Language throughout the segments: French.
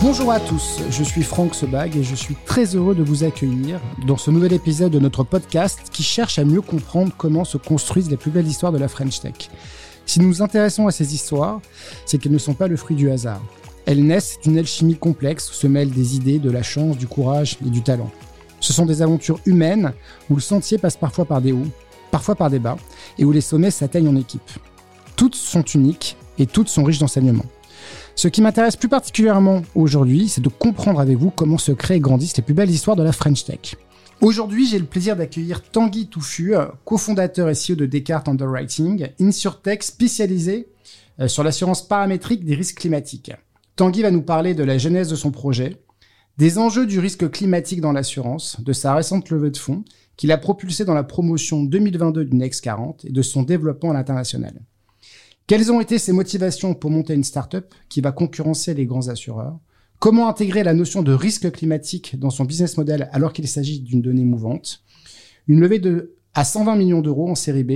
Bonjour à tous, je suis Franck Sebag et je suis très heureux de vous accueillir dans ce nouvel épisode de notre podcast qui cherche à mieux comprendre comment se construisent les plus belles histoires de la French Tech. Si nous nous intéressons à ces histoires, c'est qu'elles ne sont pas le fruit du hasard. Elles naissent d'une alchimie complexe où se mêlent des idées, de la chance, du courage et du talent. Ce sont des aventures humaines où le sentier passe parfois par des hauts, parfois par des bas, et où les sommets s'atteignent en équipe. Toutes sont uniques et toutes sont riches d'enseignements. Ce qui m'intéresse plus particulièrement aujourd'hui, c'est de comprendre avec vous comment se créent et grandissent les plus belles histoires de la French Tech. Aujourd'hui, j'ai le plaisir d'accueillir Tanguy Touffu, cofondateur et CEO de Descartes Underwriting, InsurTech spécialisé euh, sur l'assurance paramétrique des risques climatiques. Tanguy va nous parler de la genèse de son projet, des enjeux du risque climatique dans l'assurance, de sa récente levée de fonds, qu'il a propulsé dans la promotion 2022 du Next 40 et de son développement à l'international. Quelles ont été ses motivations pour monter une start-up qui va concurrencer les grands assureurs? Comment intégrer la notion de risque climatique dans son business model alors qu'il s'agit d'une donnée mouvante? Une levée de à 120 millions d'euros en série B,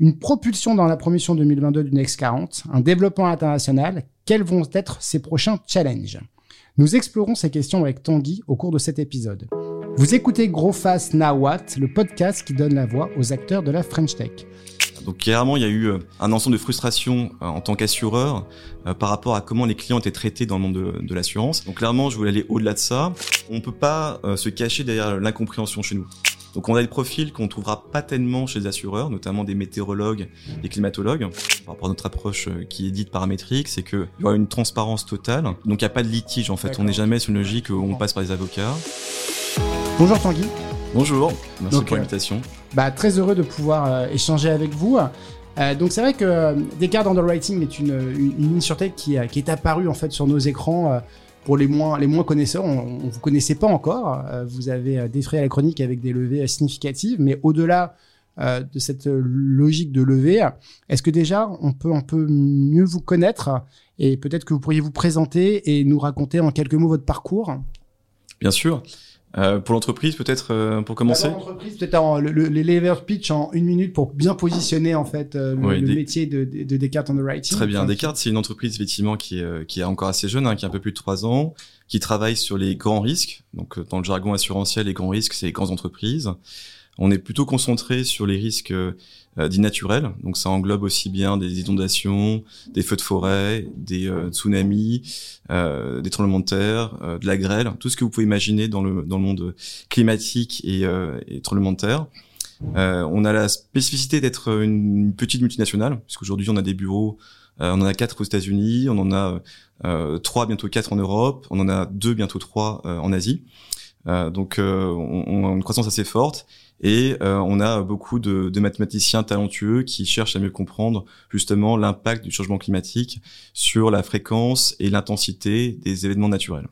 une propulsion dans la promotion 2022 du Next 40, un développement international, quels vont être ses prochains challenges? Nous explorons ces questions avec Tanguy au cours de cet épisode. Vous écoutez Gros Fast Now What, le podcast qui donne la voix aux acteurs de la French Tech. Donc clairement, il y a eu euh, un ensemble de frustrations euh, en tant qu'assureur euh, par rapport à comment les clients étaient traités dans le monde de, de l'assurance. Donc clairement, je voulais aller au-delà de ça. On peut pas se cacher derrière l'incompréhension chez nous. Donc on a des profils qu'on trouvera pas tellement chez les assureurs, notamment des météorologues, des climatologues. Par rapport à notre approche qui est dite paramétrique, c'est qu'il y aura une transparence totale. Donc il n'y a pas de litige en fait. On n'est jamais sur une logique où on passe par les avocats. Bonjour Tanguy. Bonjour, merci pour l'invitation. Bah, très heureux de pouvoir euh, échanger avec vous. Euh, donc c'est vrai que euh, Descartes Underwriting est une, une, une insurtech qui, qui, est apparue en fait sur nos écrans pour les moins, les moins connaisseurs, on ne vous connaissait pas encore. vous avez défrayé la chronique avec des levées significatives, mais au-delà de cette logique de levée, est-ce que déjà on peut un peu mieux vous connaître et peut-être que vous pourriez vous présenter et nous raconter en quelques mots votre parcours? Bien sûr. Euh, pour l'entreprise, peut-être euh, pour commencer. Pour l'entreprise, peut-être l'elevator pitch en une minute pour bien positionner en fait euh, le, le métier de, de, de, Descartes Underwriting. Très bien. Descartes, c'est une entreprise effectivement qui est, euh, qui est encore assez jeune, hein, qui a un peu plus de trois ans, qui travaille sur les grands risques. Donc dans le jargon assurantiel, les grands risques, c'est les grandes entreprises. On est plutôt concentré sur les risques euh, dits naturels. Donc ça englobe aussi bien des inondations, des feux de forêt, des euh, tsunamis, euh, des tremblements de terre, euh, de la grêle, tout ce que vous pouvez imaginer dans le, dans le monde climatique et, euh, et tremblement de terre. on a la spécificité d'être une petite multinationale, puisqu'aujourd'hui on a des bureaux, on en a quatre aux États-Unis, on en a trois, bientôt quatre en Europe, on en a deux, bientôt trois en Asie. donc on, on, a une croissance assez forte et euh, on a beaucoup de, de, mathématiciens talentueux qui cherchent à mieux comprendre justement l'impact du changement climatique sur la fréquence et l'intensité des événements naturels.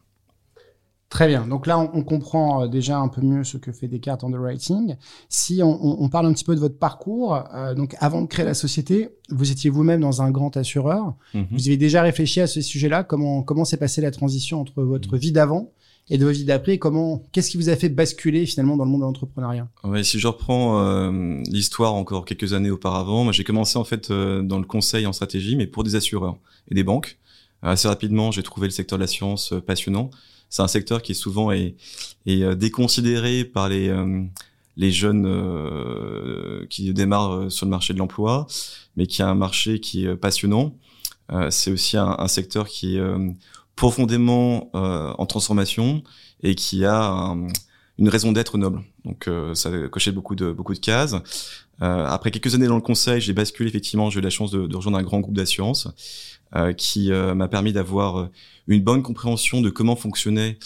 Très bien. Donc là, on, on, comprend euh, déjà un peu mieux ce que fait Descartes Underwriting. Si on, on parle un petit peu de votre parcours, euh, donc avant de créer la société, vous étiez vous-même dans un grand assureur. Mm -hmm. Vous avez déjà réfléchi à ce sujet-là. Comment comment s'est passée la transition entre votre mm -hmm. vie d'avant et de vos d'après Comment, qu'est-ce qui vous a fait basculer finalement dans le monde de l'entrepreneuriat? Ouais, si je reprends euh, l'histoire encore quelques années auparavant, j'ai commencé en fait euh, dans le conseil en stratégie, mais pour des assureurs et des banques. Assez rapidement, j'ai trouvé le secteur de la science euh, passionnant. C'est un secteur qui est souvent est, déconsidéré par les jeunes qui démarrent sur le marché de l'emploi, mais qui a un marché qui est passionnant. c'est aussi un, secteur qui profondément euh, en transformation et qui a un, une raison d'être noble. Donc euh, ça cochait beaucoup de beaucoup de cases. Euh, après quelques années dans le conseil, j'ai basculé effectivement. J'ai eu la chance de, de, rejoindre un grand groupe d'assurance euh, qui euh, m'a permis d'avoir une bonne compréhension de comment fonctionnait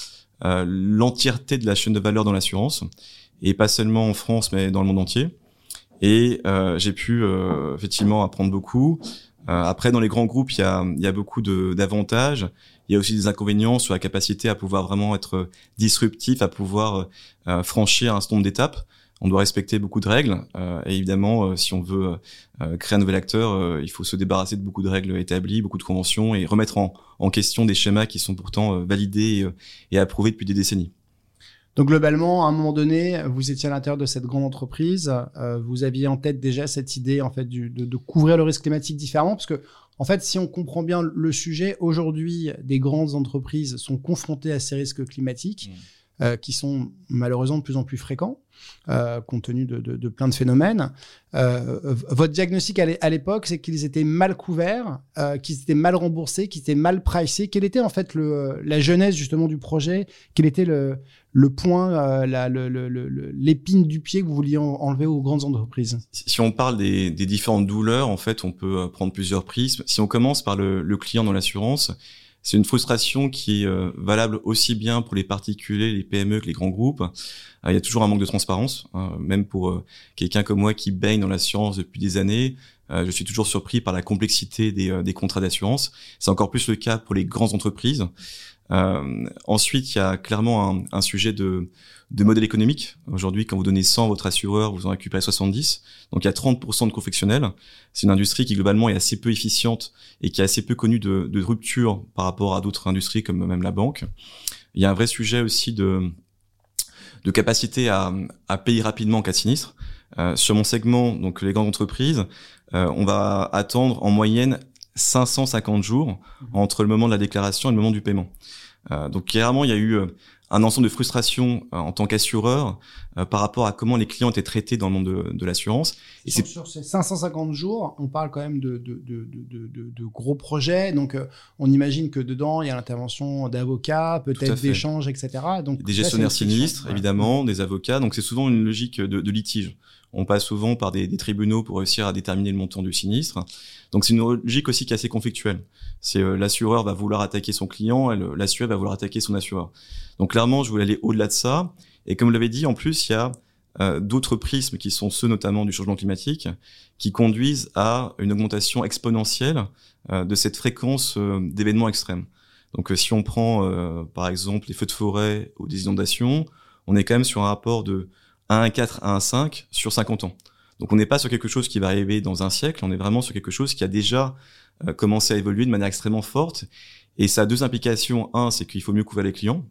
l'entièreté de la chaîne de valeur dans l'assurance et pas seulement en France mais dans le monde entier. Et j'ai pu effectivement apprendre beaucoup. après, dans les grands groupes, il y a, y a beaucoup d'avantages il y a aussi des inconvénients sur la capacité à pouvoir vraiment être disruptif, à pouvoir euh, franchir un certain nombre d'étapes. On doit respecter beaucoup de règles euh, et évidemment, euh, si on veut euh, créer un nouvel acteur, euh, il faut se débarrasser de beaucoup de règles établies, beaucoup de conventions et remettre en, question des schémas qui sont pourtant euh, validés et, approuvés depuis des décennies. Donc globalement, à un moment donné, vous étiez à l'intérieur de cette grande entreprise, euh, vous aviez en tête déjà cette idée en fait de, de, couvrir le risque climatique différemment, parce que en fait, si on comprend bien le sujet, aujourd'hui, des grandes entreprises sont confrontées à ces risques climatiques. Mmh. Euh, qui sont malheureusement de plus en plus fréquents, euh, compte tenu de, de, de, plein de phénomènes. Euh, votre diagnostic à l'époque, c'est qu'ils étaient mal couverts, euh, qu'ils étaient mal remboursés, qu'ils étaient mal pricés. Quelle était en fait le, la genèse justement du projet? Quel était le, le point, l'épine du pied que vous vouliez enlever aux grandes entreprises? Si on parle des, des, différentes douleurs, en fait, on peut prendre plusieurs prismes. Si on commence par le, le client dans l'assurance, c'est une frustration qui est euh, valable aussi bien pour les particuliers, les PME que les grands groupes. Euh, il y a toujours un manque de transparence, hein, même pour euh, quelqu'un comme moi qui baigne dans la science depuis des années. Je suis toujours surpris par la complexité des, des contrats d'assurance. C'est encore plus le cas pour les grandes entreprises. Euh, ensuite, il y a clairement un, un sujet de, de, modèle économique. Aujourd'hui, quand vous donnez 100 à votre assureur, vous en récupérez 70. Donc il y a 30% de confectionnels. C'est une industrie qui globalement est assez peu efficiente et qui est assez peu connue de, de rupture par rapport à d'autres industries comme même la banque. Il y a un vrai sujet aussi de, de capacité à, à payer rapidement en cas de sinistre. Euh, sur mon segment, donc les grandes entreprises, euh, on va attendre en moyenne 550 jours mhm. entre le moment de la déclaration et le moment du paiement. Euh, donc clairement, il y a eu euh, un ensemble de frustrations euh, en tant qu'assureur euh, par rapport à comment les clients étaient traités dans le monde de, de l'assurance. Et c'est sur ces 550 jours, on parle quand même de, de, de, de gros projets. Donc, on imagine que dedans, il y a l'intervention d'avocats, peut-être d'échanges, etc. Donc, des gestionnaires sinistres, évidemment, des avocats. Donc, c'est souvent une logique de, litige. On passe souvent par des, des, tribunaux pour réussir à déterminer le montant du sinistre. Donc c'est une logique aussi qui est assez conflictuelle. C'est euh, l'assureur va vouloir attaquer son client, et l'assureur va vouloir attaquer son assureur. Donc clairement, je voulais aller au-delà de ça. Et comme vous l'avez dit, en plus, il y a euh, d'autres prismes qui sont ceux notamment du changement climatique, qui conduisent à une augmentation exponentielle euh, de cette fréquence d'événements extrêmes. Donc si on prend par exemple les feux de forêt ou des inondations, on est quand même sur un rapport de 1,4 à 1,5 sur 50 ans. Donc on n'est pas sur quelque chose qui va arriver dans un siècle, on est vraiment sur quelque chose qui a déjà euh, commencé à évoluer de manière extrêmement forte. Et ça a deux implications. Un, c'est qu'il faut mieux couvrir les clients.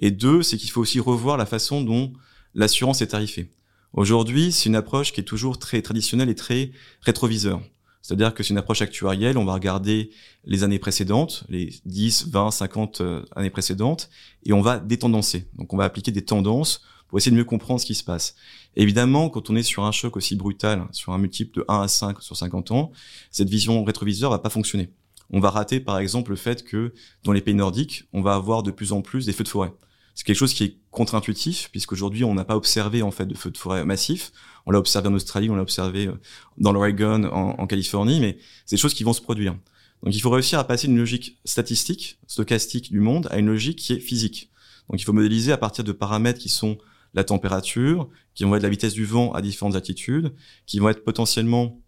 Et deux, c'est qu'il faut aussi revoir la façon dont l'assurance est tarifée. Aujourd'hui, c'est une approche qui est toujours très traditionnelle et très rétroviseur. C'est-à-dire que c'est une approche actuarielle, on va regarder les années précédentes, les 10, 20, 50 années précédentes, et on va détendancer. Donc on va appliquer des tendances pour essayer de mieux comprendre ce qui se passe. Évidemment, quand on est sur un choc aussi brutal, sur un multiple de 1 à 5 sur 50 ans, cette vision rétroviseur va pas fonctionner. On va rater par exemple le fait que dans les pays nordiques, on va avoir de plus en plus des feux de forêt. C'est quelque chose qui est contre-intuitif, puisqu'aujourd'hui, on n'a pas observé en fait de feux de forêt massifs. On l'a observé en Australie, on l'a observé euh, dans l'Oregon, en, en Californie, mais c'est des choses qui vont se produire. Donc il faut réussir à passer d'une logique statistique, stochastique du monde, à une logique qui est physique. Donc il faut modéliser à partir de paramètres qui sont la température, qui vont être la vitesse du vent à différentes altitudes, qui vont être potentiellement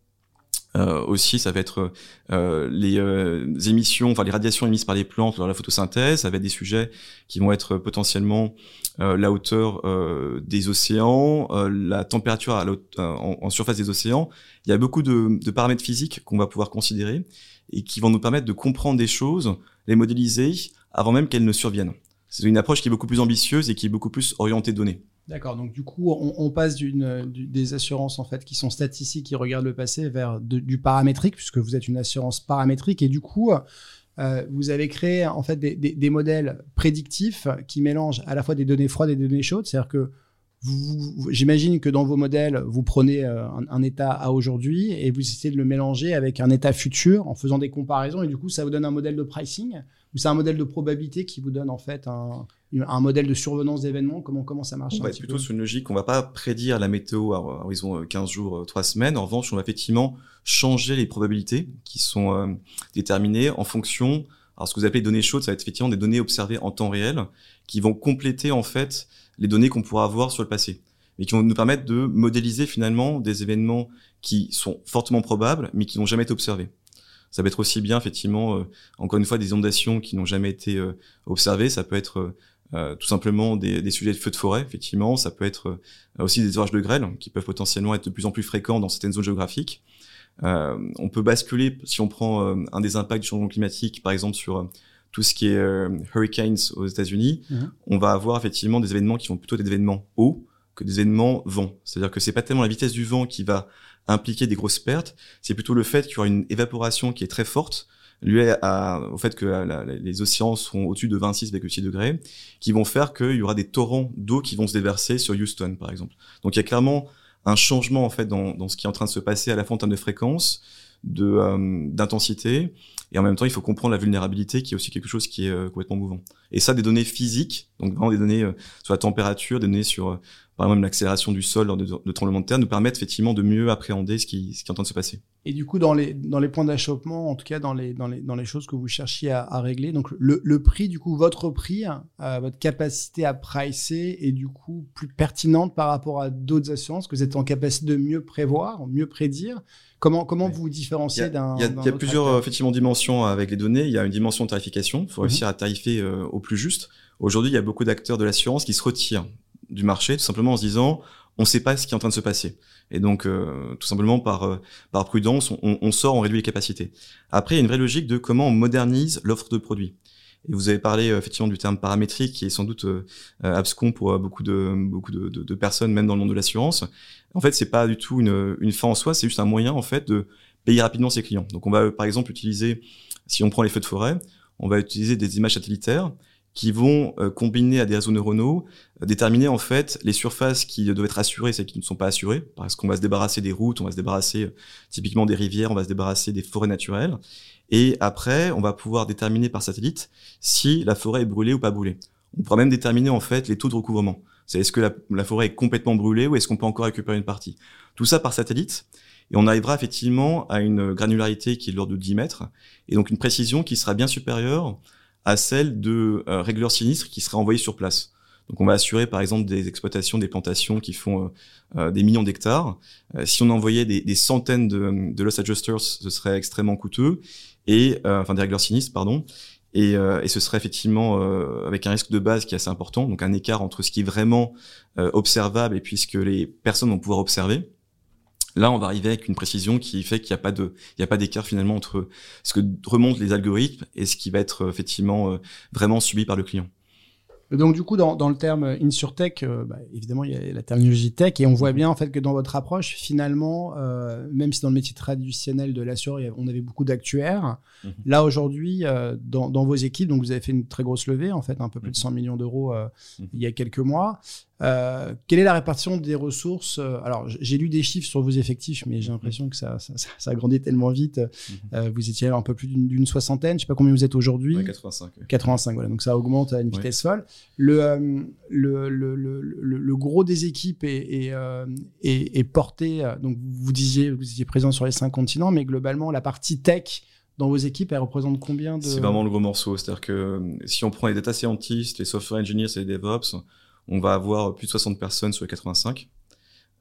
euh, aussi, ça va être euh, les euh, émissions, enfin les radiations émises par les plantes lors de la photosynthèse. Ça va être des sujets qui vont être potentiellement euh, la hauteur euh, des océans, la température à en, en, surface des océans. Il y a beaucoup de, de paramètres physiques qu'on va pouvoir considérer et qui vont nous permettre de comprendre des choses, les modéliser avant même qu'elles ne surviennent. C'est une approche qui est beaucoup plus ambitieuse et qui est beaucoup plus orientée données. D'accord. Donc du coup, on, passe des assurances en fait qui sont statistiques, qui regardent le passé, vers du paramétrique, puisque vous êtes une assurance paramétrique, et du coup, euh, vous avez créé en fait des, des, modèles prédictifs qui mélangent à la fois des données froides et des données chaudes. C'est-à-dire que j'imagine que dans vos modèles, vous prenez euh, un, un état à aujourd'hui et vous essayez de le mélanger avec un état futur en faisant des comparaisons, et du coup, ça vous donne un modèle de pricing ou c'est un modèle de probabilité qui vous donne en fait un, un modèle de survenance d'événements Comment, comment ça marche On va être plutôt sur une logique, on va pas prédire la météo à horizon 15 euh, jours, 3 euh, semaines. En revanche, on va effectivement changer les probabilités qui sont euh, déterminées en fonction. Alors, ce que vous appelez données chaudes, ça va être effectivement des données observées en temps réel qui vont compléter en fait les données qu'on pourra avoir sur le passé mais qui vont nous permettre de modéliser finalement des événements qui sont fortement probables, mais qui n'ont jamais été observés. Ça peut être aussi bien, effectivement, euh, encore une fois, des inondations qui n'ont jamais été euh, observées. Ça peut être euh, tout simplement des, des, sujets de feux de forêt, effectivement. Ça peut être aussi des orages de grêle qui peuvent potentiellement être de plus en plus fréquents dans certaines zones géographiques. on peut basculer, si on prend un des impacts du changement climatique, par exemple sur tout ce qui est hurricanes aux États-Unis, mhm. on va avoir effectivement des événements qui vont plutôt être des événements hauts, que des événements vont. C'est-à-dire que c'est pas tellement la vitesse du vent qui va impliquer des grosses pertes, c'est plutôt le fait qu'il y aura une évaporation qui est très forte, liée au fait que les océans seront au-dessus de 26,6 degrés, qui vont faire qu'il y aura des torrents d'eau qui vont se déverser sur Houston, par exemple. Donc il y a clairement un changement en fait dans, dans ce qui est en train de se passer à la termes de fréquence, d'intensité et en même temps il faut comprendre la vulnérabilité qui est aussi quelque chose qui est euh, complètement mouvant et ça des données physiques donc vraiment des données euh, sur la température des données sur par exemple l'accélération du sol lors de, tremblements de terre nous permettent effectivement de mieux appréhender ce qui, ce qui est en train de se passer. Et du coup, dans les, dans les points d'achoppement, en tout cas dans les, dans les, dans les choses que vous cherchiez à, régler, donc le, le, prix, du coup, votre prix, euh, votre capacité à pricer est du coup plus pertinente par rapport à d'autres assurances que vous êtes en capacité de mieux prévoir, mieux prédire. Comment, comment vous vous différenciez d'un. Il y a, il y a plusieurs effectivement dimensions avec les données. Il y a une dimension de tarification. Il faut mhm. réussir à tarifer euh, au plus juste. Aujourd'hui, il y a beaucoup d'acteurs de l'assurance qui se retirent du marché, tout simplement en se disant on ne sait pas ce qui est en train de se passer. Et donc, euh, tout simplement par euh, par prudence, on, on, sort, on réduit les capacités. Après, il y a une vraie logique de comment on modernise l'offre de produits. Et vous avez parlé euh, effectivement du terme paramétrique, qui est sans doute abscon pour beaucoup de beaucoup de, de, de, personnes, même dans le monde de l'assurance. En fait, c'est pas du tout une, une fin en soi, c'est juste un moyen en fait de payer rapidement ses clients. Donc, on va par exemple utiliser, si on prend les feux de forêt, on va utiliser des images satellitaires qui vont euh, combiner à des réseaux neuronaux, euh, déterminer en fait les surfaces qui doivent être assurées celles qui ne sont pas assurées, parce qu'on va se débarrasser des routes, on va se débarrasser euh, typiquement des rivières, on va se débarrasser des forêts naturelles, et après on va pouvoir déterminer par satellite si la forêt est brûlée ou pas brûlée. On pourra même déterminer en fait les taux de recouvrement. C'est est-ce que la, la, forêt est complètement brûlée ou est-ce qu'on peut encore récupérer une partie. Tout ça par satellite. Et on arrivera effectivement à une granularité qui est de l'ordre de 10 mètres, et donc une précision qui sera bien supérieure à celle de euh, régleurs sinistres qui seraient envoyés sur place. Donc on va assurer par exemple des exploitations, des plantations qui font euh, euh, des millions d'hectares. si on envoyait des, des centaines de, de, loss adjusters, ce serait extrêmement coûteux et enfin des régleurs sinistres, pardon. Et, et, ce serait effectivement avec un risque de base qui est assez important, donc un écart entre ce qui est vraiment observable et puis ce que les personnes vont pouvoir observer. Là, on va arriver avec une précision qui fait qu'il n'y a pas de, il y a pas d'écart finalement entre ce que remontent les algorithmes et ce qui va être effectivement euh, vraiment subi par le client. Donc du coup, dans, dans le terme InsurTech, euh, bah, évidemment, il y a la terminologie tech, et on voit bien en fait que dans votre approche, finalement, euh, même si dans le métier traditionnel de l'assureur, on avait beaucoup d'actuaires, mhm. là aujourd'hui, euh, dans, dans, vos équipes, donc vous avez fait une très grosse levée, en fait, un peu plus de 100 mhm. millions d'euros il y a quelques mois. Euh, quelle est la répartition des ressources Alors, j'ai lu des chiffres sur vos effectifs, mais j'ai l'impression que ça, ça, ça, a grandi tellement vite. vous étiez un peu plus d'une soixantaine, je sais pas combien vous êtes aujourd'hui. Ouais, 85. 85, voilà. Donc ça augmente à une vitesse folle. Euh, le, le, le, le, gros des équipes est, est, euh, est, porté. Euh, donc, vous disiez, vous étiez présent sur les cinq continents, mais globalement, la partie tech dans vos équipes, elle représente combien de... C'est vraiment le gros morceau. C'est-à-dire que si on prend les data scientists, les software engineers et les DevOps, on va avoir plus de 60 personnes sur les 85.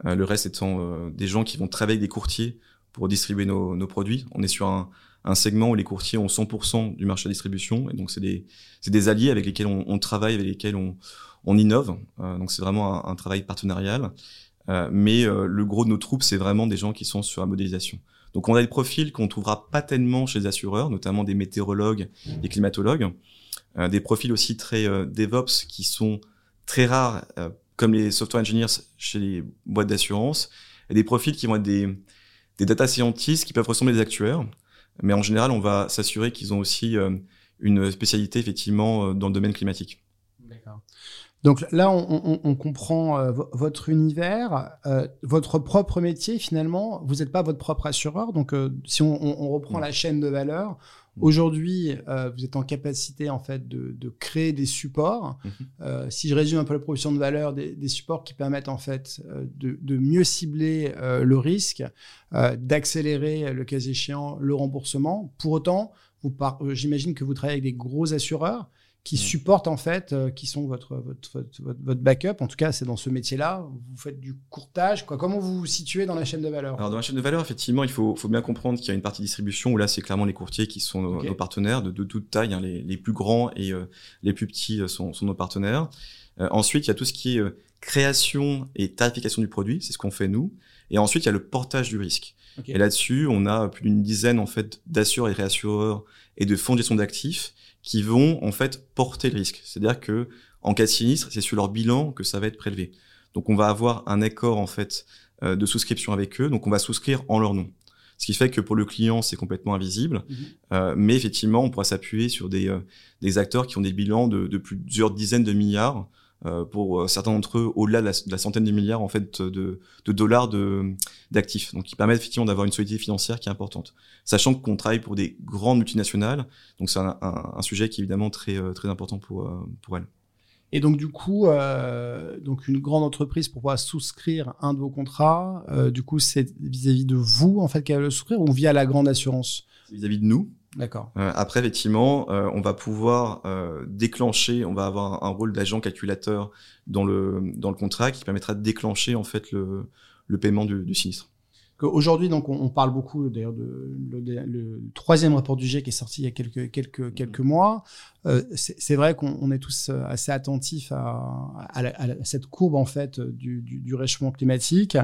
le reste étant des gens qui vont travailler avec des courtiers pour distribuer nos, produits. On est sur un, segment où les courtiers ont 100% du marché de distribution. Et donc, c'est des, des alliés avec lesquels on, travaille, avec lesquels on, on innove. Euh, donc, c'est vraiment un, travail partenarial. Euh, mais euh, le gros de nos troupes, c'est vraiment des gens qui sont sur la modélisation. Donc, on a des profils qu'on trouvera pas tellement chez les assureurs, notamment des météorologues, des climatologues. Euh, des profils aussi très DevOps qui sont très rares, comme les software engineers chez les boîtes d'assurance. Et des profils qui vont être des, des data scientists qui peuvent ressembler à des actuaires. Mais en général, on va s'assurer qu'ils ont aussi euh, une spécialité effectivement euh, dans le domaine climatique. D'accord. Donc là, on, on, on comprend euh, votre univers, euh, votre propre métier. Finalement, vous n'êtes pas votre propre assureur. Donc, euh, si on, on reprend la chaîne de valeur, aujourd'hui, vous êtes en capacité en fait de, de créer des supports. Mm-hmm. si je résume un peu la production de valeur, des, des supports qui permettent en fait de, de mieux cibler le risque, d'accélérer le cas échéant le remboursement. Pour autant, j'imagine que vous travaillez avec des gros assureurs qui mm. supportent en fait, euh, qui sont votre, votre, votre, votre, backup. En tout cas, c'est dans ce métier-là. Vous faites du courtage. Quoi. Comment vous vous situez dans la chaîne de valeur? Alors, dans la chaîne de valeur, effectivement, il faut, faut bien comprendre qu'il y a une partie distribution où là, c'est clairement les courtiers qui sont nos, nos partenaires de, de, toute taille. Hein, les, les, plus grands et euh, les plus petits euh, sont, sont nos partenaires. Euh, ensuite, il y a tout ce qui est création et tarification du produit. C'est ce qu'on fait nous. Et ensuite, il y a le portage du risque. Okay. Et là-dessus, on a plus d'une dizaine en fait d'assureurs et réassureurs et de fonds de gestion d'actifs qui vont en fait porter le risque. C'est-à-dire que en cas de sinistre, c'est sur leur bilan que ça va être prélevé. Donc on va avoir un accord en fait euh, de souscription avec eux. Donc on va souscrire en leur nom. Ce qui fait que pour le client, c'est complètement invisible. Mhm. Euh, mais effectivement, on pourra s'appuyer sur des, euh, des acteurs qui ont des bilans de, de plusieurs dizaines de milliards. Euh, pour certains d'entre eux, au-delà de, la, centaine de milliards en fait de, de dollars de d'actifs. Donc, qui permettent effectivement d'avoir une solidité financière qui est importante. Sachant qu'on travaille pour des grandes multinationales, donc c'est un, un, un, sujet qui est évidemment très très important pour pour elles. Et donc du coup, euh, donc une grande entreprise pour pouvoir souscrire un de vos contrats, euh, du coup c'est vis-à-vis de vous en fait qu'elle va le souscrire ou via la grande assurance? Vis-à-vis de nous. D'accord. Euh, après effectivement, euh, on va pouvoir euh, déclencher, on va avoir un, rôle d'agent calculateur dans le dans le contrat qui permettra de déclencher en fait le le paiement du, du sinistre. Aujourd'hui, donc, on, parle beaucoup d'ailleurs de, le, troisième rapport du G qui est sorti il y a quelques quelques mmh. quelques mois. Euh, c'est vrai qu'on est tous euh, assez attentifs à, cette courbe en fait du, du, réchauffement climatique.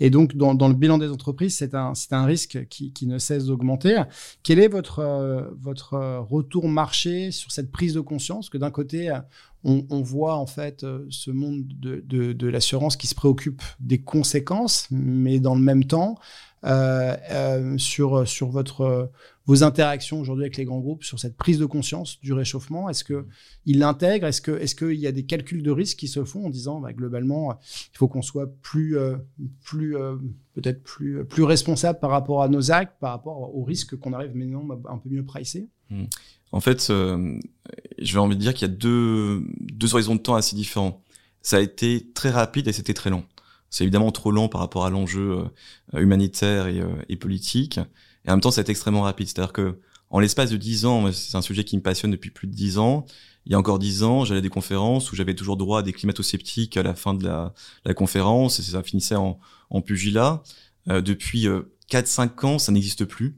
Et donc, dans, le bilan des entreprises, c'est un un risque qui, ne cesse d'augmenter. Quel est votre euh, votre retour marché sur cette prise de conscience? Que d'un côté on, voit en fait ce monde de, de, l'assurance qui se préoccupe des conséquences, mais dans le même temps, euh, euh, sur, sur votre, vos interactions aujourd'hui avec les grands groupes, sur cette prise de conscience du réchauffement? Est-ce qu'ils l'intègrent Est-ce qu'il est qu'il y a des calculs de risque qui se font en disant bah, globalement, il faut qu'on soit plus, euh, plus peut-être plus, plus responsable par rapport à nos actes, par rapport aux risques qu'on arrive maintenant un peu mieux pricés? Hmm. En fait, je vais envie de dire qu'il y a deux, deux horizons de temps assez différents. Ça a été très rapide et c'était très long. C'est évidemment trop lent par rapport à l'enjeu euh, humanitaire et, euh, et, politique. Et en même temps, c'est extrêmement rapide. C'est-à-dire que en l'espace de dix ans, c'est un sujet qui me passionne depuis plus de dix ans. Il y a encore dix ans, j'allais à des conférences où j'avais toujours droit à des climato-sceptiques à la fin de la, conférence et ça finissait en, en pugilat. Euh, depuis euh, 4-5 ans, ça n'existe plus.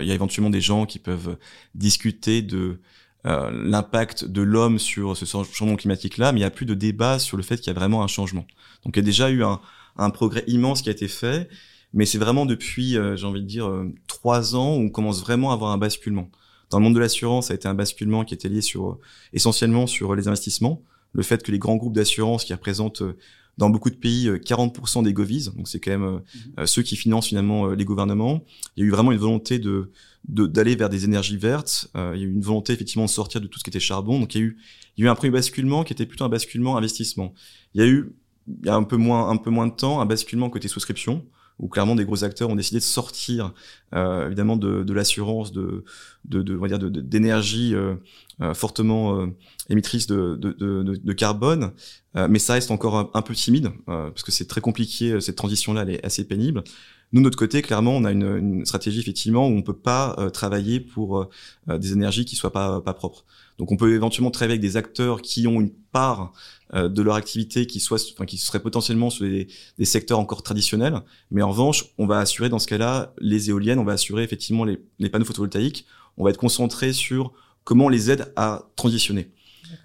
Il y a éventuellement des gens qui peuvent discuter de euh, l'impact de l'homme sur ce changement climatique-là, mais il n'y a plus de débat sur le fait qu'il y a vraiment un changement. Donc il y a déjà eu un, un progrès immense qui a été fait, mais c'est vraiment depuis, euh, j'ai envie de dire, euh, trois ans où on commence vraiment à avoir un basculement. Dans le monde de l'assurance, ça a été un basculement qui était lié sur essentiellement sur les investissements, le fait que les grands groupes d'assurance qui représentent dans beaucoup de pays 40% des govies, donc c'est quand même mmh. ceux qui financent finalement les gouvernements. Il y a eu vraiment une volonté de d'aller vers des énergies vertes. Euh, il y a eu une volonté effectivement de sortir de tout ce qui était charbon. Donc il y a eu, il y a eu un premier basculement qui était plutôt un basculement investissement. Il y a eu, il y a un peu moins, un peu moins de temps, un basculement côté souscription où clairement des gros acteurs ont décidé de sortir euh, évidemment de, de l'assurance de de, de on va dire d'énergie euh, euh, fortement euh, émettrice de, de, carbone euh, mais ça reste encore un, peu timide parce que c'est très compliqué cette transition là elle est assez pénible nous, de notre côté, clairement, on a une, une stratégie effectivement où on peut pas euh, travailler pour euh, euh, des énergies qui soient pas pas propres. Donc, on peut éventuellement travailler avec des acteurs qui ont une part de leur activité qui soit, enfin, qui serait potentiellement sur des, des, secteurs encore traditionnels. Mais en revanche, on va assurer dans ce cas-là les éoliennes, on va assurer effectivement les, les panneaux photovoltaïques. On va être concentré sur comment on les aide à transitionner.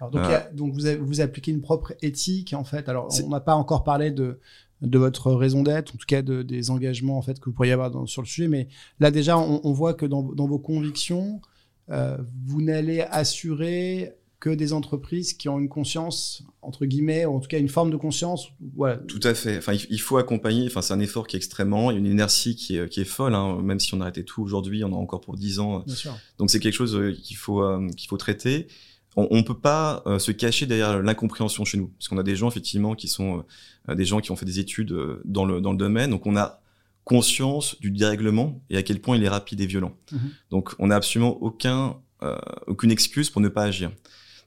Donc, euh, donc vous, vous appliquez une propre éthique en fait. Alors on n'a pas encore parlé de de votre raison d'être, en tout cas de, des engagements en fait que vous pourriez avoir dans, sur le sujet. Mais là déjà, on, on voit que dans, dans vos convictions, euh, vous n'allez assurer que des entreprises qui ont une conscience entre guillemets, ou en tout cas une forme de conscience. Voilà. Tout à fait. Enfin, il faut accompagner. Enfin, c'est un effort qui est extrêmement. Il y a une inertie qui est, qui est folle. Hein. Même si on arrêtait tout aujourd'hui, on a encore pour dix ans. Bien sûr. Donc c'est quelque chose euh, qu'il faut euh, qu'il faut traiter on, ne peut pas euh, se cacher derrière l'incompréhension chez nous, parce qu'on a des gens effectivement qui sont euh, des gens qui ont fait des études euh, dans le dans le domaine, donc on a conscience du dérèglement et à quel point il est rapide et violent. Mhm. Donc on n'a absolument aucun aucune excuse pour ne pas agir.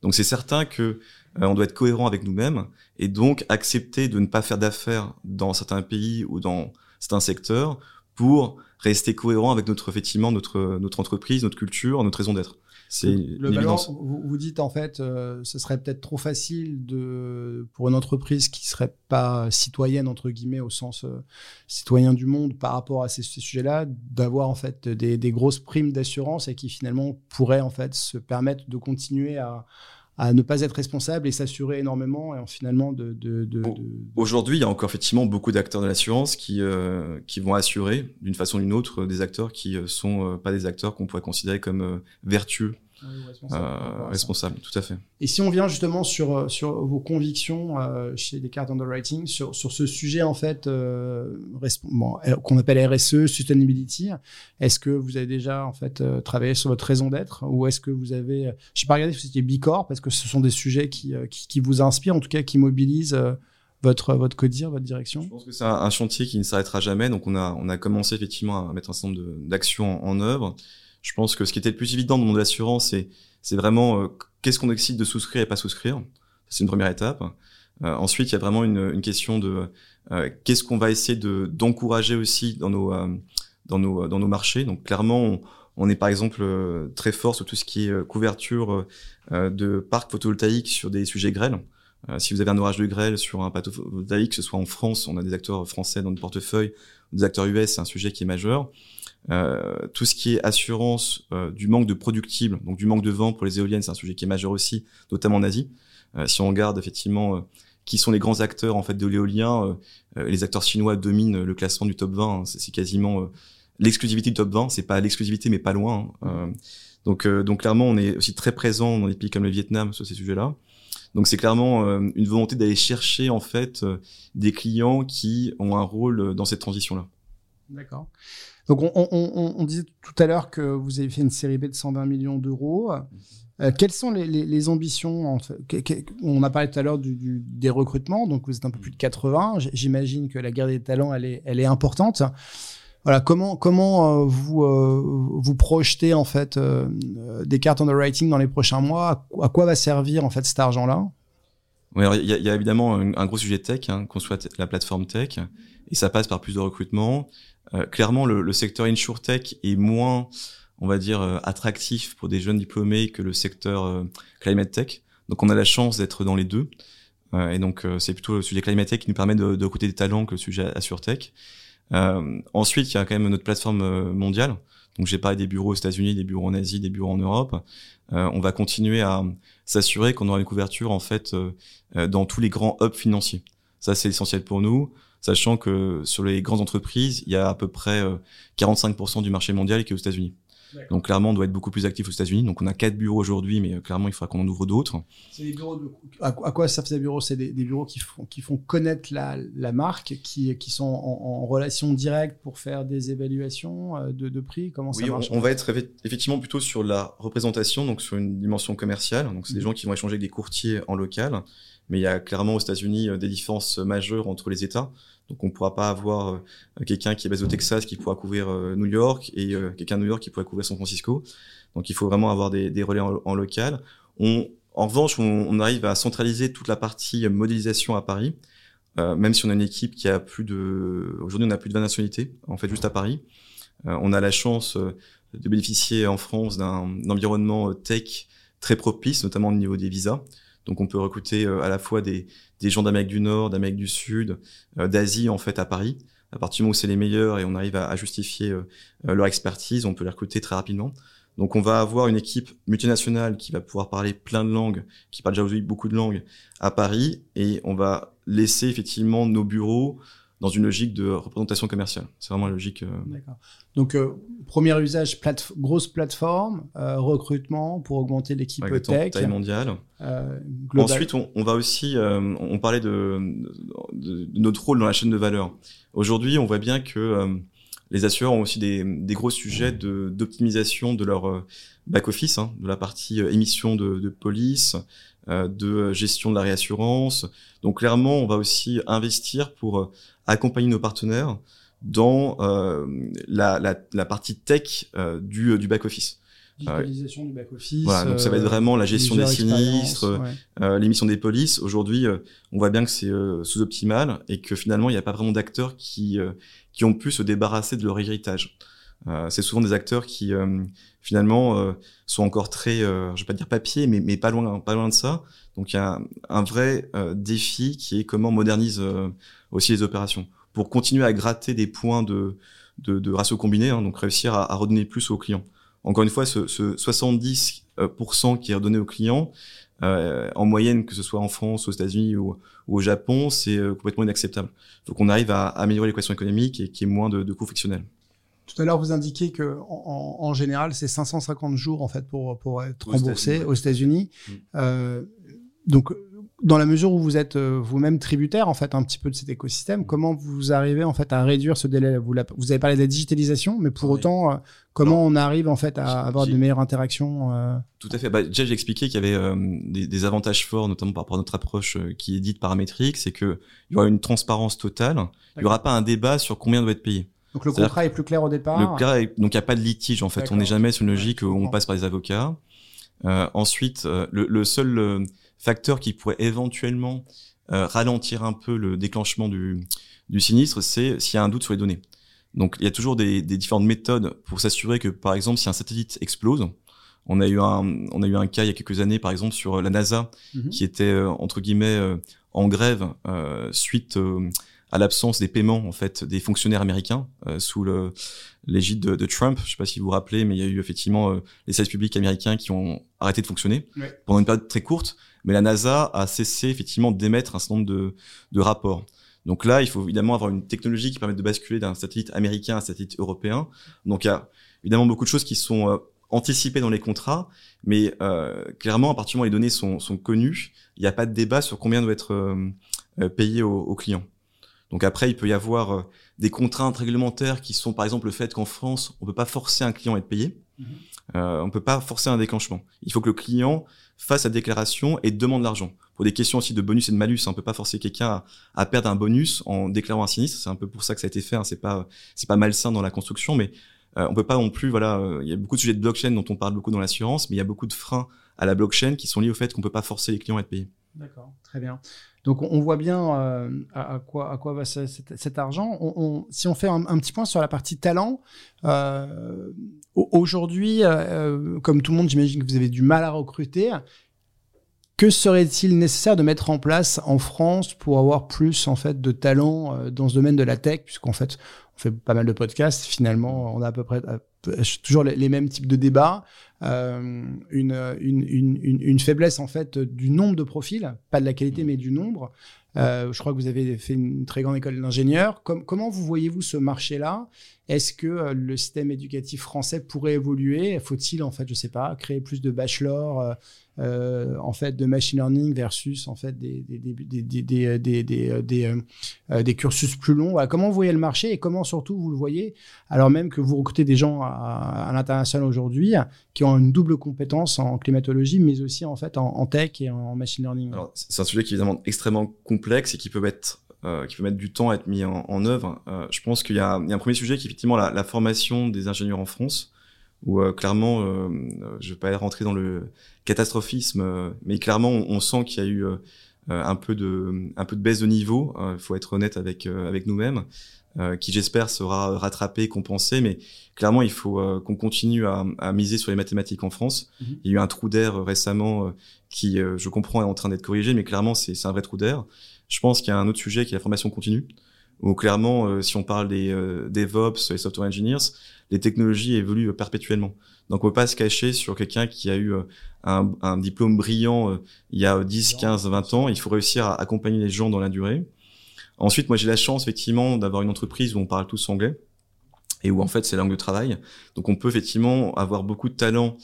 Donc c'est certain que on doit être cohérent avec nous-mêmes et donc accepter de ne pas faire d'affaires dans certains pays ou dans certains secteurs pour rester cohérent avec notre effectivement notre notre entreprise, notre culture, notre raison d'être. C'est vous, vous dites en fait, euh, ce serait peut-être trop facile de pour une entreprise qui serait pas citoyenne entre guillemets au sens euh, citoyen du monde par rapport à ces, sujets-là, d'avoir en fait des, des grosses primes d'assurance et qui finalement pourraient en fait se permettre de continuer à à ne pas être responsable et s'assurer énormément et finalement de, de, de, de... aujourd'hui il y a encore effectivement beaucoup d'acteurs de l'assurance qui euh, qui vont assurer d'une façon ou d'une autre des acteurs qui euh, sont euh, pas des acteurs qu'on pourrait considérer comme vertueux responsable, tout à fait. Et si on vient justement sur sur vos convictions chez Descartes Underwriting sur sur ce sujet en fait qu'on appelle RSE, sustainability, est-ce que vous avez déjà en fait travaillé sur votre raison d'être ou est-ce que vous avez, je sais pas regardé si c'était Bicorp parce que ce sont des sujets qui, qui, qui vous inspirent en tout cas qui mobilisent votre votre codir, votre direction Je pense que c'est un, chantier qui ne s'arrêtera jamais. Donc on a on a commencé effectivement à mettre un certain nombre d'actions en, œuvre. Je pense que ce qui était le plus évident dans le monde de l'assurance, c'est c'est vraiment euh, qu'est-ce qu'on décide de souscrire et pas souscrire. C'est une première étape. Euh, ensuite, il y a vraiment une, une question de euh, qu'est-ce qu'on va essayer de d'encourager aussi dans nos dans nos dans nos marchés. Donc clairement, on, on est par exemple très fort sur tout ce qui est couverture de parcs photovoltaïques sur des sujets grêles. Euh, si vous avez un orage de grêle sur un plateau photovoltaïque, que ce soit en France, on a des acteurs français dans le portefeuille, des acteurs US, c'est un sujet qui est majeur. Euh, tout ce qui est assurance euh, du manque de productibles, donc du manque de vent pour les éoliennes, c'est un sujet qui est majeur aussi, notamment en Asie. Euh, si on regarde effectivement qui sont les grands acteurs en fait de l'éolien, les acteurs chinois dominent le classement du top 20. Hein. c'est quasiment l'exclusivité du top 20. C'est pas l'exclusivité, mais pas loin. Hein. donc, donc clairement, on est aussi très présent dans des pays comme le Vietnam sur ces sujets-là. Donc c'est clairement euh, une volonté d'aller chercher en fait euh, des clients qui ont un rôle dans cette transition-là. D'accord. Donc on, disait tout à l'heure que vous avez fait une série B de 120 millions d'euros. Euh, quelles sont les, ambitions On a parlé tout à l'heure des recrutements, donc vous êtes un peu plus de 80. J'imagine que la guerre des talents, elle est, importante. Voilà, comment comment vous vous projetez en fait des cartes underwriting dans les prochains mois? À, quoi va servir en fait cet argent-là? Il y, y, a évidemment un, gros sujet tech, hein, qu'on soit la plateforme tech, et ça passe par plus de recrutement. Euh, clairement, le, le secteur insurtech est moins, on va dire, attractif pour des jeunes diplômés que le secteur climate tech. Donc, on a la chance d'être dans les deux. et donc, c'est plutôt le sujet climate tech qui nous permet de, de recruter des talents que le sujet tech. Euh, ensuite, il y a quand même notre plateforme euh, mondiale. Donc j'ai parlé des bureaux aux États-Unis, des bureaux en Asie, des bureaux en Europe. Euh, on va continuer à s'assurer qu'on aura une couverture en fait dans tous les grands hubs financiers. Ça c'est essentiel pour nous, sachant que sur les grandes entreprises, il y a à peu près 45% du marché mondial qui est aux États-Unis. Donc clairement, on doit être beaucoup plus actif aux États-Unis. Donc on a quatre bureaux aujourd'hui, mais euh, clairement, il faudra qu'on en ouvre d'autres. C'est des bureaux de... à, quoi fait des bureaux? C'est des, bureaux qui font, qui font connaître la, la marque, qui, qui sont en, relation directe pour faire des évaluations euh, de, de prix? Comment ça marche on, on, va être effectivement plutôt sur la représentation, donc sur une dimension commerciale. Donc c'est des mmh. gens qui vont échanger avec des courtiers en local. Mais il y a clairement aux États-Unis euh, des différences majeures entre les États. Donc on ne pourra pas avoir euh, quelqu'un qui est basé au Texas qui pourra couvrir euh, New York et euh, quelqu'un de New York qui pourra couvrir San Francisco. Donc il faut vraiment avoir des, relais en, local. On, en revanche, on, arrive à centraliser toute la partie modélisation à Paris, même si on a une équipe qui a plus de... Aujourd'hui, on a plus de 20 nationalités, en fait, juste à Paris. on a la chance de bénéficier en France d'un environnement tech très propice, notamment au niveau des visas. Donc on peut recruter à la fois des, des gens d'Amérique du Nord, d'Amérique du Sud, euh, d'Asie en fait à Paris. À partir du moment où c'est les meilleurs et on arrive à, justifier euh, euh, leur expertise, on peut les recruter très rapidement. Donc on va avoir une équipe multinationale qui va pouvoir parler plein de langues, qui parle déjà aujourd'hui beaucoup de langues à Paris, et on va laisser effectivement nos bureaux dans une logique de représentation commerciale. C'est vraiment la logique. D'accord. Donc, premier usage, grosse plateforme, recrutement pour augmenter l'équipe tech. Taille mondiale. Euh, Ensuite, on, on, va aussi, euh, on parlait de, de, de, notre rôle dans la chaîne de valeur. Aujourd'hui, on voit bien que euh, les assureurs ont aussi des, des gros sujets d'optimisation de, leur back-office, hein, de la partie émission de, de police, de gestion de la réassurance. Donc clairement, on va aussi investir pour accompagner nos partenaires dans la, la, la, partie tech du, du back-office. Digitalisation du back-office. Voilà, donc ça va être vraiment la gestion des sinistres, euh, l'émission des polices. Aujourd'hui, euh, on voit bien que c'est euh, sous-optimal et que finalement, il n'y a pas vraiment d'acteurs qui, euh, qui ont pu se débarrasser de leur héritage. c'est souvent des acteurs qui, finalement, sont encore très, je vais pas dire papier, mais, mais pas, loin, pas loin de ça. Donc il y a un, vrai défi qui est comment on modernise aussi les opérations pour continuer à gratter des points de, de, de ratio combiné, hein, donc réussir à, à redonner plus aux clients. Encore une fois, ce, ce 70% euh, qui est redonné aux clients, euh, en moyenne, que ce soit en France, aux États-Unis ou, ou, au Japon, c'est euh, complètement inacceptable. Il faut qu'on arrive à, améliorer l'équation économique et qu'il y ait moins de, de coûts frictionnels. Tout à l'heure, vous indiquiez que en, en général, c'est 550 jours en fait pour pour être remboursé aux États-Unis. Mm. Euh, donc, dans la mesure où vous êtes euh, vous-même tributaire en fait un petit peu de cet écosystème, comment vous arrivez en fait à réduire ce délai vous, vous avez parlé de la digitalisation, mais pour autant, euh, comment on arrive en fait à avoir de meilleures interactions euh? Tout à fait. Bah, déjà, j'ai expliqué qu'il y avait des, des, avantages forts, notamment par rapport à notre approche qui est dite paramétrique, c'est que il y aura une transparence totale. Il y aura pas un débat sur combien doit être payé. Donc le contrat est plus clair au départ. Le cas donc il n'y a pas de litige en fait. On n'est jamais sur une logique où on passe par les avocats. Ensuite, le, le, seul facteur qui pourrait éventuellement euh, ralentir un peu le déclenchement du, du sinistre, c'est s'il y a un doute sur les données. Donc il y a toujours des, des différentes méthodes pour s'assurer que, par exemple, si un satellite explose, on a eu un, on a eu un cas il y a quelques années, par exemple, sur la NASA, mhm. qui était euh, entre guillemets euh, en grève suite à l'absence des paiements en fait des fonctionnaires américains sous le l'égide de, de, Trump. Je sais pas si vous vous rappelez, mais il y a eu effectivement les services publics américains qui ont arrêté de fonctionner pendant une période très courte mais la NASA a cessé effectivement d'émettre un certain nombre de, de, rapports. Donc là, il faut évidemment avoir une technologie qui permette de basculer d'un satellite américain à un satellite européen. Donc il y a évidemment beaucoup de choses qui sont euh, anticipées dans les contrats, mais euh, clairement, à partir du moment où les données sont, sont connues, il n'y a pas de débat sur combien doit être euh, payé aux au clients. Donc après, il peut y avoir des contraintes réglementaires qui sont par exemple le fait qu'en France, on peut pas forcer un client à être payé. Euh, on peut pas forcer un déclenchement. Il faut que le client fasse sa déclaration et demande l'argent. Pour des questions aussi de bonus et de malus, on peut pas forcer quelqu'un à, perdre un bonus en déclarant un sinistre. C'est un peu pour ça que ça a été fait. Hein. C'est pas pas malsain dans la construction, mais euh, on peut pas non plus. Voilà, euh, il y a beaucoup de sujets de blockchain dont on parle beaucoup dans l'assurance, mais il y a beaucoup de freins à la blockchain qui sont liés au fait qu'on peut pas forcer les clients à être payés. D'accord, très bien. Donc on voit bien euh, à, quoi, va cet, argent. Si on fait un, petit point sur la partie talent, euh, aujourd'hui, euh, comme tout le monde, j'imagine que vous avez du mal à recruter. Que serait-il nécessaire de mettre en place en France pour avoir plus en fait de talent dans ce domaine de la tech, puisqu'en fait on fait pas mal de podcasts. Finalement, on a à peu près toujours les, mêmes types de débats. Euh, une, une, une, une, faiblesse en fait du nombre de profils, pas de la qualité mais du nombre. Euh, je crois que vous avez fait une très grande école d'ingénieur. comment vous voyez-vous ce marché-là? Est-ce que euh, le système éducatif français pourrait évoluer? Faut-il en fait, je sais pas, créer plus de bachelors euh, euh, en fait de machine learning versus en fait des cursus plus longs? Comment vous voyez le marché et comment surtout vous le voyez alors même que vous recrutez des gens à, à l'international aujourd'hui qui ont une double compétence en climatologie mais aussi en fait en, tech et en machine learning? c'est un sujet qui est évidemment extrêmement complexe et qui peut être euh, qui peut mettre du temps à être mis en, en œuvre. Euh, je pense qu'il y, y, a un premier sujet qui est effectivement la, la formation des ingénieurs en France où euh, clairement, euh, je vais pas rentrer dans le catastrophisme, euh, mais clairement, on, sent qu'il y a eu un peu de un peu de baisse de niveau. Il faut être honnête avec avec nous-mêmes, qui j'espère sera rattrapé, compensé, mais clairement, il faut qu'on continue à, à, miser sur les mathématiques en France. Mhm. Il y a eu un trou d'air récemment qui, je comprends, est en train d'être corrigé, mais clairement, c'est un vrai trou d'air. Je pense qu'il y a un autre sujet qui est la formation continue où clairement, si on parle des DevOps, les software engineers, les technologies évoluent perpétuellement. Donc on peut pas se cacher sur quelqu'un qui a eu euh, un, un diplôme brillant euh, il y a 10, 15, 20 ans. Il faut réussir à accompagner les gens dans la durée. Ensuite, moi j'ai la chance effectivement d'avoir une entreprise où on parle tous anglais et où en fait c'est la langue de travail. Donc on peut effectivement avoir beaucoup de talents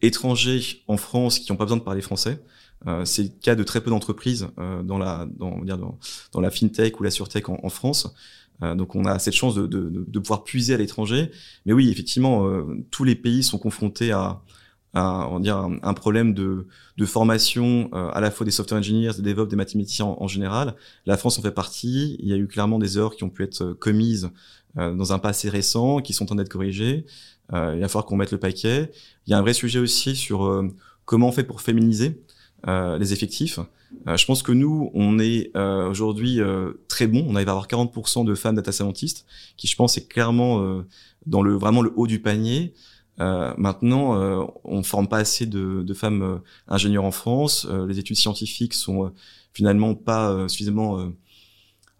étrangers en France qui n'ont pas besoin de parler français. Euh, c'est le cas de très peu d'entreprises euh, dans la dans, dire dans, dans, la fintech ou la surtech en, en France. Euh, donc on a cette chance de, de, de pouvoir puiser à l'étranger. Mais oui, effectivement, euh, tous les pays sont confrontés à, à on dire, un, problème de, de formation euh, à la fois des software engineers, des DevOps, des mathématiciens en, général. La France en fait partie. Il y a eu clairement des erreurs qui ont pu être commises dans un passé récent, qui sont en train d'être corrigées. il va falloir qu'on mette le paquet. Il y a un vrai sujet aussi sur comment on fait pour féminiser euh, les effectifs. Euh, je pense que nous, on est euh, aujourd'hui très bon. On arrive à avoir 40% de femmes data scientists, qui je pense est clairement dans le vraiment le haut du panier. maintenant, on forme pas assez de, de femmes ingénieurs en France. les études scientifiques sont finalement pas suffisamment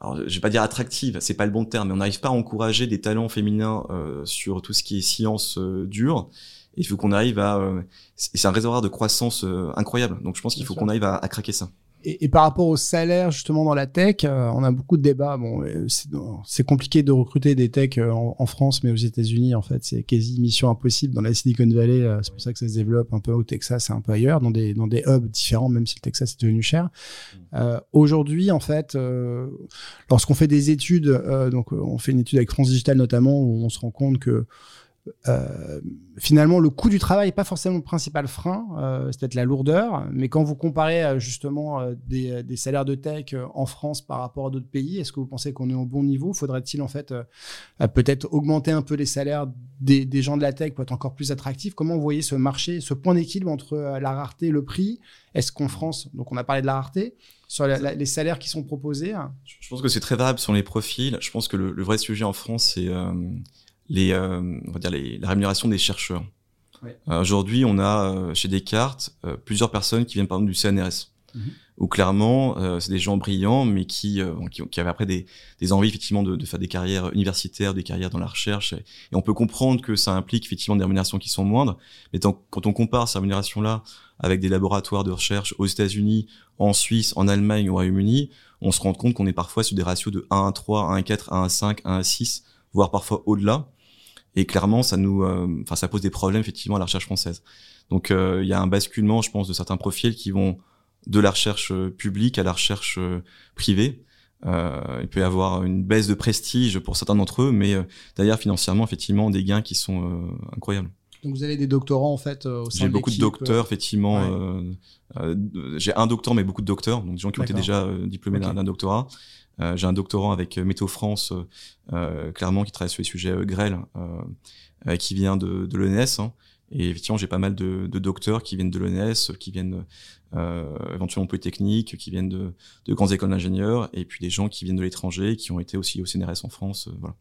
alors, je vais pas dire attractive, c'est pas le bon terme, mais on n'arrive pas à encourager des talents féminins sur tout ce qui est science dure il faut qu'on arrive à. Euh, c'est un réservoir de croissance euh, incroyable. Donc je pense qu'il faut qu'on arrive à, craquer ça. et, par rapport au salaire justement dans la tech, euh, on a beaucoup de débats. Bon, c'est compliqué de recruter des techs en, France, mais aux États-Unis, en fait, c'est quasi mission impossible. Dans la Silicon Valley, c'est pour ça que ça se développe un peu au Texas et un peu ailleurs, dans des dans des hubs différents, même si le Texas est devenu cher. Euh, Aujourd'hui, en fait, lorsqu'on fait des études, donc on fait une étude avec France Digital notamment, où on se rend compte que euh, finalement, le coût du travail n'est pas forcément le principal frein, euh, c'est peut-être la lourdeur, mais quand vous comparez euh, justement des, salaires de tech en France par rapport à d'autres pays, est-ce que vous pensez qu'on est au bon niveau? Faudrait-il en fait peut-être augmenter un peu les salaires des, gens de la tech pour être encore plus attractifs? Comment vous voyez ce marché, ce point d'équilibre entre la rareté et le prix? Est-ce qu'en France, donc on a parlé de la rareté, sur les salaires qui sont proposés Je pense que c'est très variable sur les profils. Je pense que le vrai sujet en France, c'est les, euh, on va dire les, la rémunération des chercheurs. Euh, aujourd'hui, on a euh, chez Descartes plusieurs personnes qui viennent par exemple du CNRS. Mhm. Où clairement, c'est des gens brillants, mais qui, qui, qui, avaient après des, des envies effectivement de, de, faire des carrières universitaires, des carrières dans la recherche. Et, on peut comprendre que ça implique effectivement des rémunérations qui sont moindres. Mais tant, quand on compare ces rémunérations-là avec des laboratoires de recherche aux États-Unis, en Suisse, en Allemagne au Royaume-Uni, on se rend compte qu'on est parfois sur des ratios de 1 à 3, 1 à 4, 1 à 5, 1 à 6, voire parfois au-delà. Et clairement, ça nous, euh, enfin, ça pose des problèmes effectivement à la recherche française. Donc, euh, il y a un basculement, je pense, de certains profils qui vont de la recherche euh, publique à la recherche privée. Euh, il peut y avoir une baisse de prestige pour certains d'entre eux, mais d'ailleurs financièrement, effectivement, des gains qui sont incroyables. Donc vous avez des doctorants en fait au sein J'ai beaucoup de docteurs, effectivement. j'ai un docteur, mais beaucoup de docteurs, donc des gens qui ont été déjà diplômés d'un doctorat. Euh, j'ai un doctorant avec euh, Météo France, euh, clairement, qui travaille sur les sujets grêles, qui vient de, de l'ENS. Hein. Et effectivement, j'ai pas mal de, docteurs qui viennent de l'ENS, qui viennent euh, éventuellement Polytechnique, qui viennent de, de grandes écoles d'ingénieurs, et puis des gens qui viennent de l'étranger, qui ont été aussi au CNRS en France. voilà.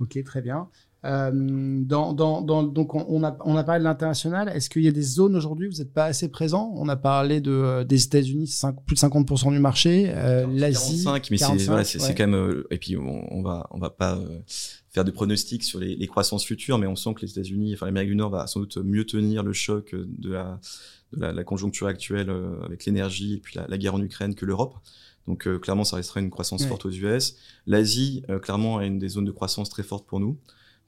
Ok, très bien. Euh, dans, dans, dans, donc on a, on a parlé de l'international. Est-ce qu'il y a des zones aujourd'hui où vous n'êtes pas assez présent? On a parlé de, euh, des États-Unis, plus de 50% du marché, euh, l'Asie. 45, mais c'est voilà, c'est quand même. Euh, et puis on, on, va on va pas faire de pronostics sur les, les, croissances futures, mais on sent que les États-Unis, enfin l'Amérique du Nord, va sans doute mieux tenir le choc de la, de la, la conjoncture actuelle avec l'énergie et puis la, la, guerre en Ukraine que l'Europe. Donc clairement, ça restera une croissance forte aux US. L'Asie, clairement, est une des zones de croissance très fortes pour nous.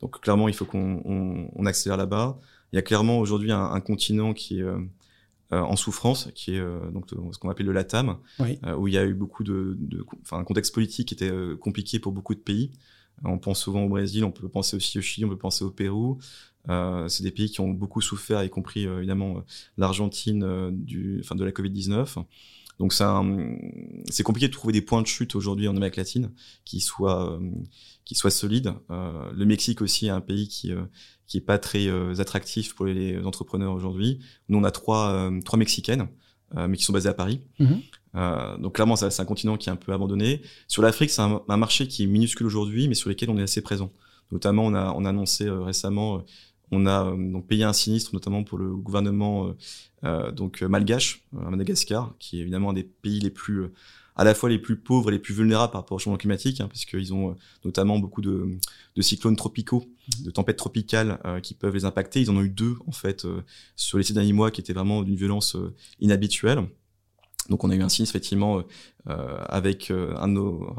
Donc clairement, il faut qu'on on, on accélère là-bas. Il y a clairement aujourd'hui un, un, continent qui est euh, euh en souffrance, qui est euh, donc ce qu'on appelle le LATAM, oui. euh, où il y a eu beaucoup de, de, enfin un contexte politique qui était euh, compliqué pour beaucoup de pays. On pense souvent au Brésil, on peut penser aussi au Chili, on peut penser au Pérou. c'est des pays qui ont beaucoup souffert, y compris évidemment l'Argentine du, enfin de la Covid 19. Donc c'est compliqué de trouver des points de chute aujourd'hui en Amérique latine qui soient qui soit solide. Euh, le Mexique aussi est un pays qui euh, qui est pas très euh, attractif pour les entrepreneurs aujourd'hui. Nous on a trois euh, trois mexicaines mais qui sont basées à Paris. Mm-hmm. donc clairement c'est un continent qui est un peu abandonné. Sur l'Afrique c'est un, un, marché qui est minuscule aujourd'hui mais sur lequel on est assez présent. Notamment on a on a annoncé récemment on a donc payé un sinistre notamment pour le gouvernement donc malgache à Madagascar qui est évidemment un des pays les plus à la fois les plus pauvres et les plus vulnérables par rapport au changement climatique, hein, parce qu'ils ont euh, notamment beaucoup de, de, cyclones tropicaux, mmh. de tempêtes tropicales euh, qui peuvent les impacter. Ils en ont eu deux en fait euh, sur les six derniers mois qui étaient vraiment d'une violence inhabituelle. Donc on a eu un signe effectivement euh, avec euh, un, de nos,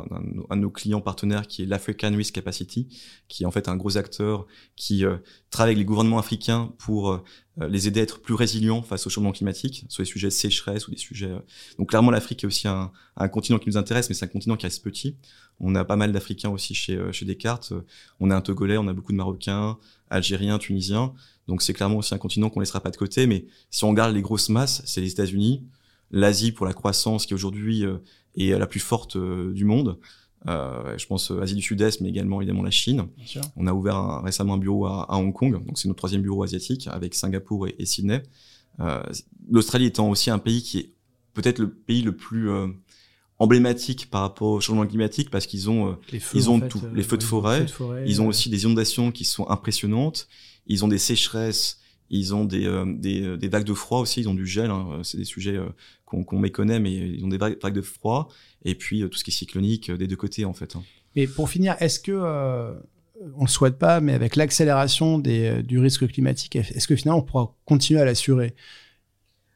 un, de nos, clients partenaires qui est l'African Risk Capacity, qui est en fait un gros acteur qui euh, travaille avec les gouvernements africains pour euh, les aider à être plus résilients face au changement climatique, sur les sujets de sécheresse ou des sujets. Donc clairement l'Afrique est aussi un, un, continent qui nous intéresse, mais c'est un continent qui reste petit. On a pas mal d'Africains aussi chez, chez Descartes. On a un Togolais, on a beaucoup de Marocains, Algériens, Tunisiens. Donc c'est clairement aussi un continent qu'on laissera pas de côté. Mais si on regarde les grosses masses, c'est les États-Unis, l'Asie pour la croissance qui aujourd'hui euh, est la plus forte euh, du monde. Euh, je pense Asie du Sud-Est, mais également évidemment la Chine. On a ouvert un, récemment un bureau à, à Hong Kong, donc c'est notre troisième bureau asiatique avec Singapour et, et Sydney. Euh, L'Australie étant aussi un pays qui est peut-être le pays le plus euh, emblématique par rapport au changement climatique parce qu'ils ont feux, ils ont fait, tout, les feux, de forêt, feux de forêt, ils ont aussi des inondations qui sont impressionnantes, ils ont des sécheresses ils ont des, euh, des, des, vagues de froid aussi, ils ont du gel, hein. c'est des sujets euh, qu'on qu méconnaît, mais ils ont des vagues, de froid, et puis euh, tout ce qui est cyclonique des deux côtés en fait. Hein. Mais pour finir, est-ce que, euh, on le souhaite pas, mais avec l'accélération du risque climatique, est-ce que finalement on pourra continuer à l'assurer?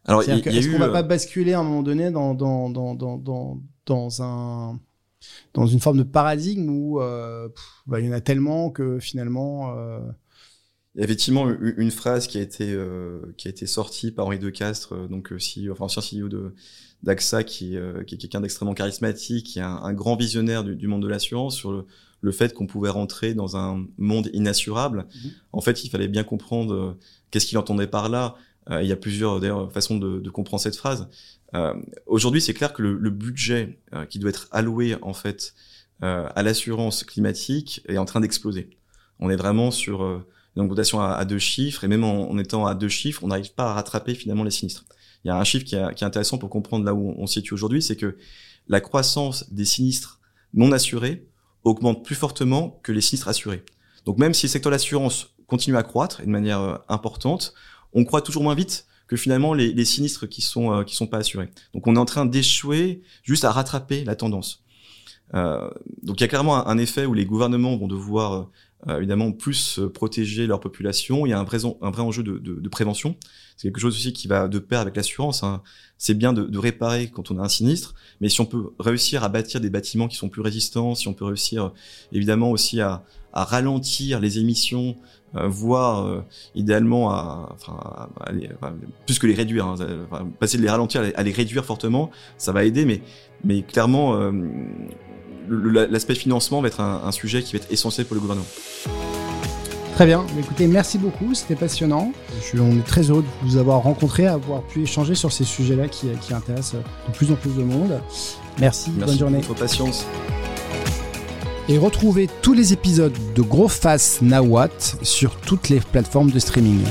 Alors, est-ce qu'on va pas basculer à un moment donné dans dans dans dans dans, dans un dans une forme de paradigme où bah, il y en a tellement que finalement il y a effectivement une phrase qui a été euh, qui a été sortie par Henri Decastre, euh, donc aussi, enfin ancien CEO de d'AXA, qui, euh, qui est quelqu'un d'extrêmement charismatique, qui est un, grand visionnaire du, du, monde de l'assurance sur le, le fait qu'on pouvait rentrer dans un monde inassurable. Mhm. En fait, il fallait bien comprendre qu'est-ce qu'il entendait par là. il y a plusieurs d'ailleurs façons de, de, comprendre cette phrase. Aujourd'hui, c'est clair que le, le budget qui doit être alloué en fait à l'assurance climatique est en train d'exploser. On est vraiment sur augmentation à, deux chiffres, et même en, étant à deux chiffres, on n'arrive pas à rattraper finalement les sinistres. Il y a un chiffre qui, est intéressant pour comprendre là où on, se situe aujourd'hui, c'est que la croissance des sinistres non assurés augmente plus fortement que les sinistres assurés. Donc même si le secteur de l'assurance continue à croître et de manière euh, importante, on croit toujours moins vite que finalement les, sinistres qui sont euh, qui sont pas assurés. Donc on est en train d'échouer juste à rattraper la tendance. Euh, donc il y a clairement un, effet où les gouvernements vont devoir évidemment plus euh, protéger leur population. Il y a un vrai, un vrai enjeu de, de, de prévention. C'est quelque chose aussi qui va de pair avec l'assurance. Hein. C'est bien de, de, réparer quand on a un sinistre, mais si on peut réussir à bâtir des bâtiments qui sont plus résistants, si on peut réussir évidemment aussi à, à ralentir les émissions, euh, voire euh, idéalement à, enfin, plus que les réduire, hein, passer de les ralentir à les réduire fortement, ça va aider, mais, mais clairement l'aspect financement va être un, sujet qui va être essentiel pour le gouvernement. Très bien. Écoutez, merci beaucoup. C'était passionnant. on est très heureux de vous avoir rencontré, avoir pu échanger sur ces sujets-là qui, intéressent de plus en plus de monde. Merci. bonne journée. Merci patience. Et retrouvez tous les épisodes de Gros Face Nawat sur toutes les plateformes de streaming.